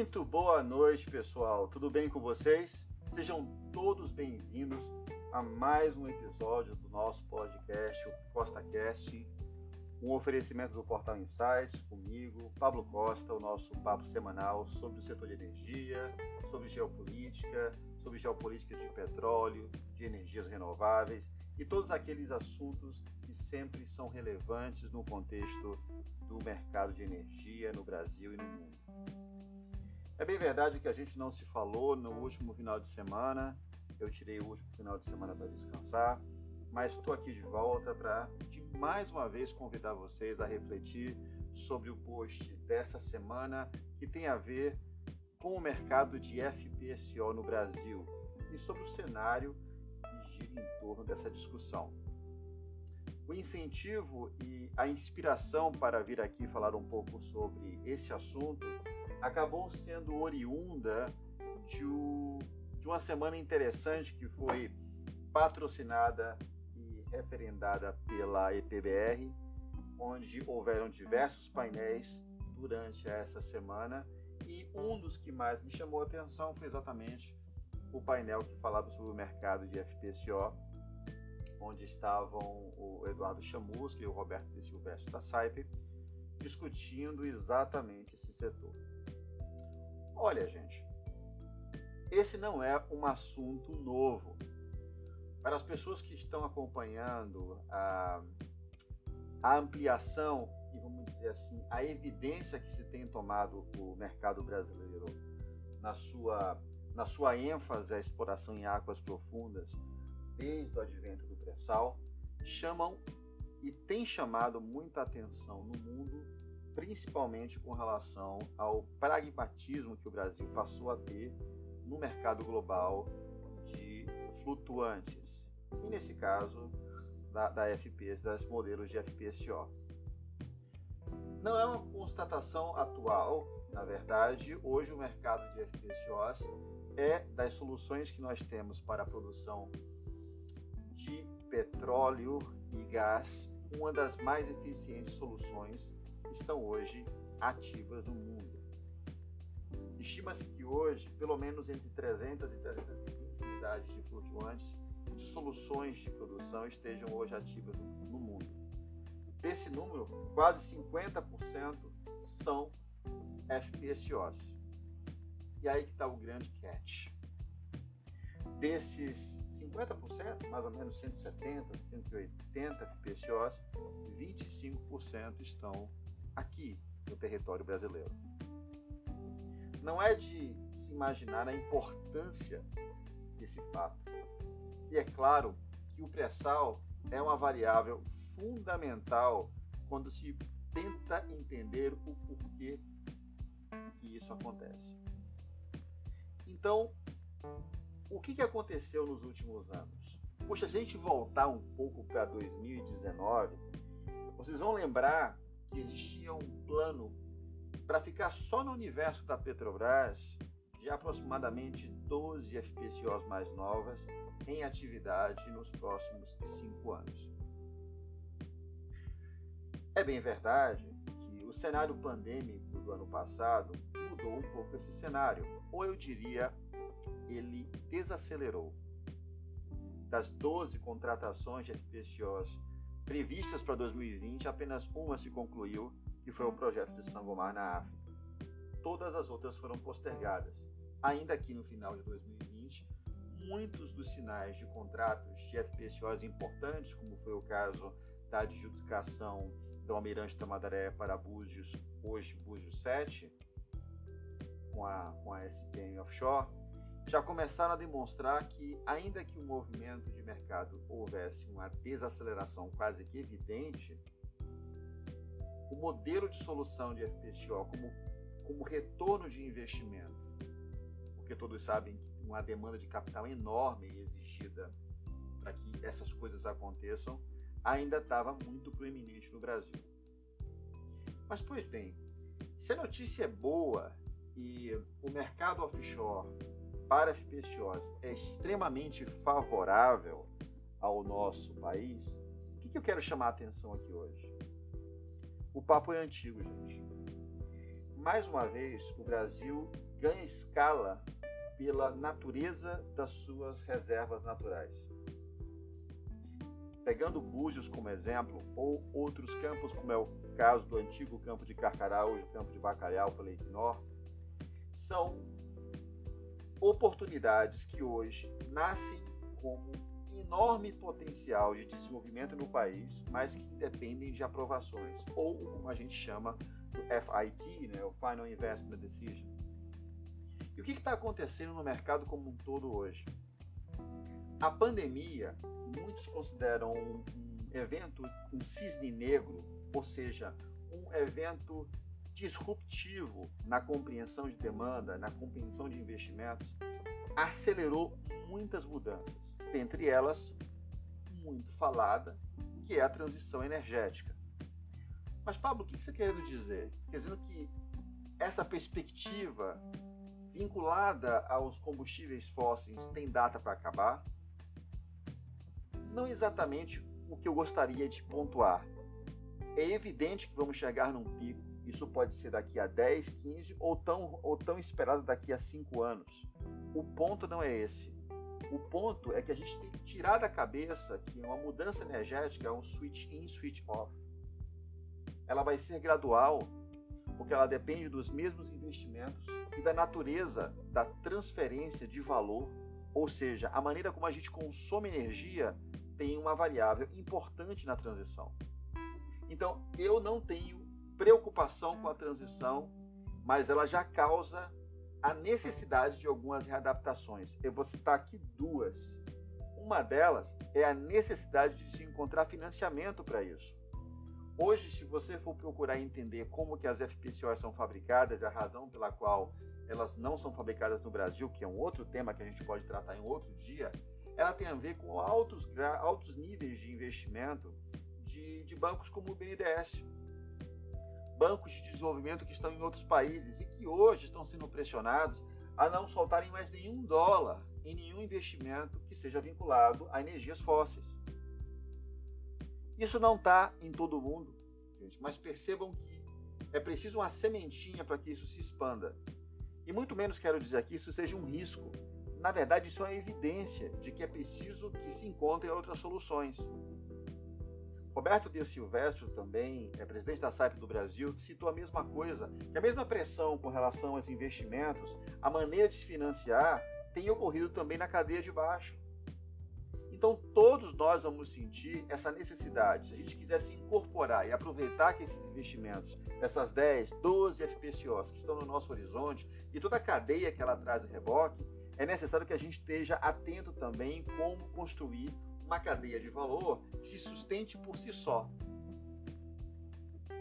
Muito boa noite, pessoal. Tudo bem com vocês? Sejam todos bem-vindos a mais um episódio do nosso podcast, o CostaCast, um oferecimento do Portal Insights comigo, Pablo Costa, o nosso papo semanal sobre o setor de energia, sobre geopolítica, sobre geopolítica de petróleo, de energias renováveis e todos aqueles assuntos que sempre são relevantes no contexto do mercado de energia no Brasil e no mundo. É bem verdade que a gente não se falou no último final de semana, eu tirei o último final de semana para descansar, mas estou aqui de volta para, mais uma vez, convidar vocês a refletir sobre o post dessa semana que tem a ver com o mercado de FPSO no Brasil e sobre o cenário gira em torno dessa discussão. O incentivo e a inspiração para vir aqui falar um pouco sobre esse assunto acabou sendo oriunda de, de uma semana interessante que foi patrocinada e referendada pela EPBR, onde houveram diversos painéis durante essa semana. E um dos que mais me chamou a atenção foi exatamente o painel que falava sobre o mercado de FPSO, onde estavam o Eduardo Chamusca e o Roberto de Silvestre da SAIP discutindo exatamente esse setor. Olha, gente, esse não é um assunto novo. Para as pessoas que estão acompanhando a, a ampliação e, vamos dizer assim, a evidência que se tem tomado o mercado brasileiro na sua na sua ênfase à exploração em águas profundas, desde o advento do pré-sal, chamam e têm chamado muita atenção no mundo, principalmente com relação ao pragmatismo que o Brasil passou a ter no mercado global de flutuantes, e nesse caso da, da FPS, das modelos de FPSO. Não é uma constatação atual, na verdade, hoje o mercado de FPSOs é das soluções que nós temos para a produção de petróleo e gás, uma das mais eficientes soluções estão hoje ativas no mundo. Estima-se que hoje, pelo menos entre 300 e 320 unidades de flutuantes de soluções de produção estejam hoje ativas no mundo. Desse número, quase 50% são FPSOs. E aí que está o grande catch. Desses 50%, mais ou menos 170, 180 FPSOs, 25% estão aqui no território brasileiro. Não é de se imaginar a importância desse fato. E é claro que o pré-sal é uma variável fundamental quando se tenta entender o porquê que isso acontece. Então, o que, que aconteceu nos últimos anos? Poxa, se a gente voltar um pouco para 2019, vocês vão lembrar que existia um plano para ficar só no universo da Petrobras de aproximadamente 12 FPSOs mais novas em atividade nos próximos cinco anos. É bem verdade que o cenário pandêmico do ano passado mudou um pouco esse cenário ou eu diria, ele desacelerou. Das 12 contratações de FPSOs previstas para 2020, apenas uma se concluiu, que foi o projeto de Sangomar na África. Todas as outras foram postergadas. Ainda aqui no final de 2020, muitos dos sinais de contratos de FPSOs importantes, como foi o caso da adjudicação do Almirante Tamandaré para Búzios, hoje Búzios 7, com a, com a SPM Offshore, já começaram a demonstrar que, ainda que o movimento de mercado houvesse uma desaceleração quase que evidente, o modelo de solução de FPSO como, como retorno de investimento, porque todos sabem que uma demanda de capital enorme exigida para que essas coisas aconteçam, ainda estava muito proeminente no Brasil. Mas, pois bem, se a notícia é boa e o mercado offshore para FPSOs é extremamente favorável ao nosso país, o que, que eu quero chamar a atenção aqui hoje? O papo é antigo, gente. Mais uma vez, o Brasil ganha escala pela natureza das suas reservas naturais. Pegando Búzios como exemplo, ou outros campos, como é o caso do antigo campo de Carcará, hoje o campo de Bacalhau pela Equinor, são oportunidades que hoje nascem como enorme potencial de desenvolvimento no país, mas que dependem de aprovações, ou como a gente chama do FIT, né, o Final Investment Decision. E o que está acontecendo no mercado como um todo hoje? A pandemia, muitos consideram um, um evento, um cisne negro, ou seja, um evento disruptivo na compreensão de demanda, na compreensão de investimentos, acelerou muitas mudanças, dentre elas, muito falada, que é a transição energética. Mas, Pablo, o que você quer dizer? Quer dizer que essa perspectiva vinculada aos combustíveis fósseis tem data para acabar? Não exatamente o que eu gostaria de pontuar. É evidente que vamos chegar num pico isso pode ser daqui a 10, 15 ou tão, ou tão esperado daqui a 5 anos. O ponto não é esse. O ponto é que a gente tem que tirar da cabeça que uma mudança energética é um switch in, switch off. Ela vai ser gradual, porque ela depende dos mesmos investimentos e da natureza da transferência de valor, ou seja, a maneira como a gente consome energia tem uma variável importante na transição. Então, eu não tenho preocupação com a transição, mas ela já causa a necessidade de algumas readaptações. Eu vou citar aqui duas. Uma delas é a necessidade de se encontrar financiamento para isso. Hoje, se você for procurar entender como que as FPCOs são fabricadas, a razão pela qual elas não são fabricadas no Brasil, que é um outro tema que a gente pode tratar em outro dia, ela tem a ver com altos, altos níveis de investimento de, de bancos como o BNDES bancos de desenvolvimento que estão em outros países e que hoje estão sendo pressionados a não soltarem mais nenhum dólar em nenhum investimento que seja vinculado a energias fósseis. Isso não está em todo mundo, gente, mas percebam que é preciso uma sementinha para que isso se expanda. E muito menos quero dizer que isso seja um risco. Na verdade, isso é uma evidência de que é preciso que se encontrem outras soluções. Roberto de Silvestre, também é presidente da SAIP do Brasil, citou a mesma coisa, que a mesma pressão com relação aos investimentos, a maneira de se financiar, tem ocorrido também na cadeia de baixo. Então, todos nós vamos sentir essa necessidade. Se a gente quiser se incorporar e aproveitar que esses investimentos, essas 10, 12 FPCOs que estão no nosso horizonte e toda a cadeia que ela traz em reboque, é necessário que a gente esteja atento também como construir uma cadeia de valor que se sustente por si só.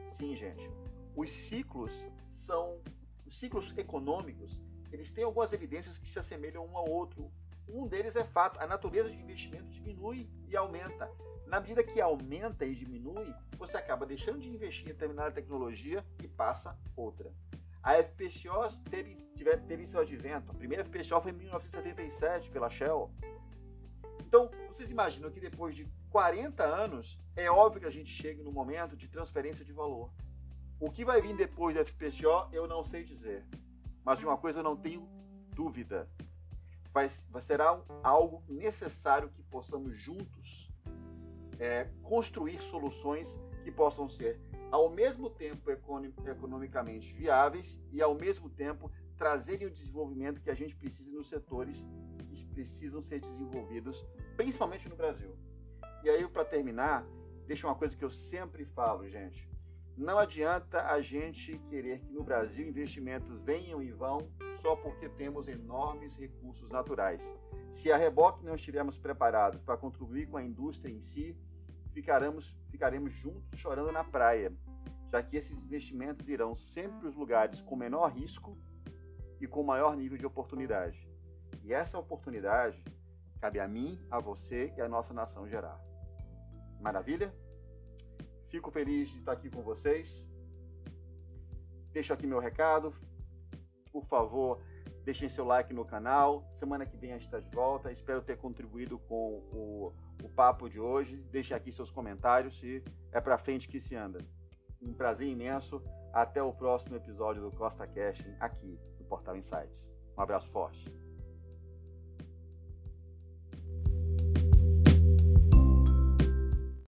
Sim, gente. Os ciclos são os ciclos econômicos, eles têm algumas evidências que se assemelham um ao outro. Um deles é fato, a natureza de investimento diminui e aumenta. Na medida que aumenta e diminui, você acaba deixando de investir em determinada tecnologia e passa outra. A FPCO teve, teve seu advento. A primeira FPCO foi em 1977 pela Shell. Então, vocês imaginam que depois de 40 anos, é óbvio que a gente chegue no momento de transferência de valor. O que vai vir depois do FPCO, eu não sei dizer. Mas de uma coisa eu não tenho dúvida. Vai, vai será um, algo necessário que possamos juntos é, construir soluções que possam ser ao mesmo tempo economicamente viáveis e ao mesmo tempo trazerem o desenvolvimento que a gente precisa nos setores que precisam ser desenvolvidos, principalmente no Brasil. E aí, para terminar, deixa uma coisa que eu sempre falo, gente. Não adianta a gente querer que no Brasil investimentos venham e vão só porque temos enormes recursos naturais. Se a reboque não estivermos preparados para contribuir com a indústria em si, ficaremos, ficaremos juntos chorando na praia, já que esses investimentos irão sempre os lugares com menor risco e com maior nível de oportunidade. E essa oportunidade cabe a mim, a você e a nossa nação gerar. Maravilha? Fico feliz de estar aqui com vocês. Deixo aqui meu recado. Por favor, deixem seu like no canal. Semana que vem a gente está de volta. Espero ter contribuído com o, o papo de hoje. Deixe aqui seus comentários se é para frente que se anda. Um prazer imenso. Até o próximo episódio do Costa Casting aqui Portal Insights. Um abraço forte.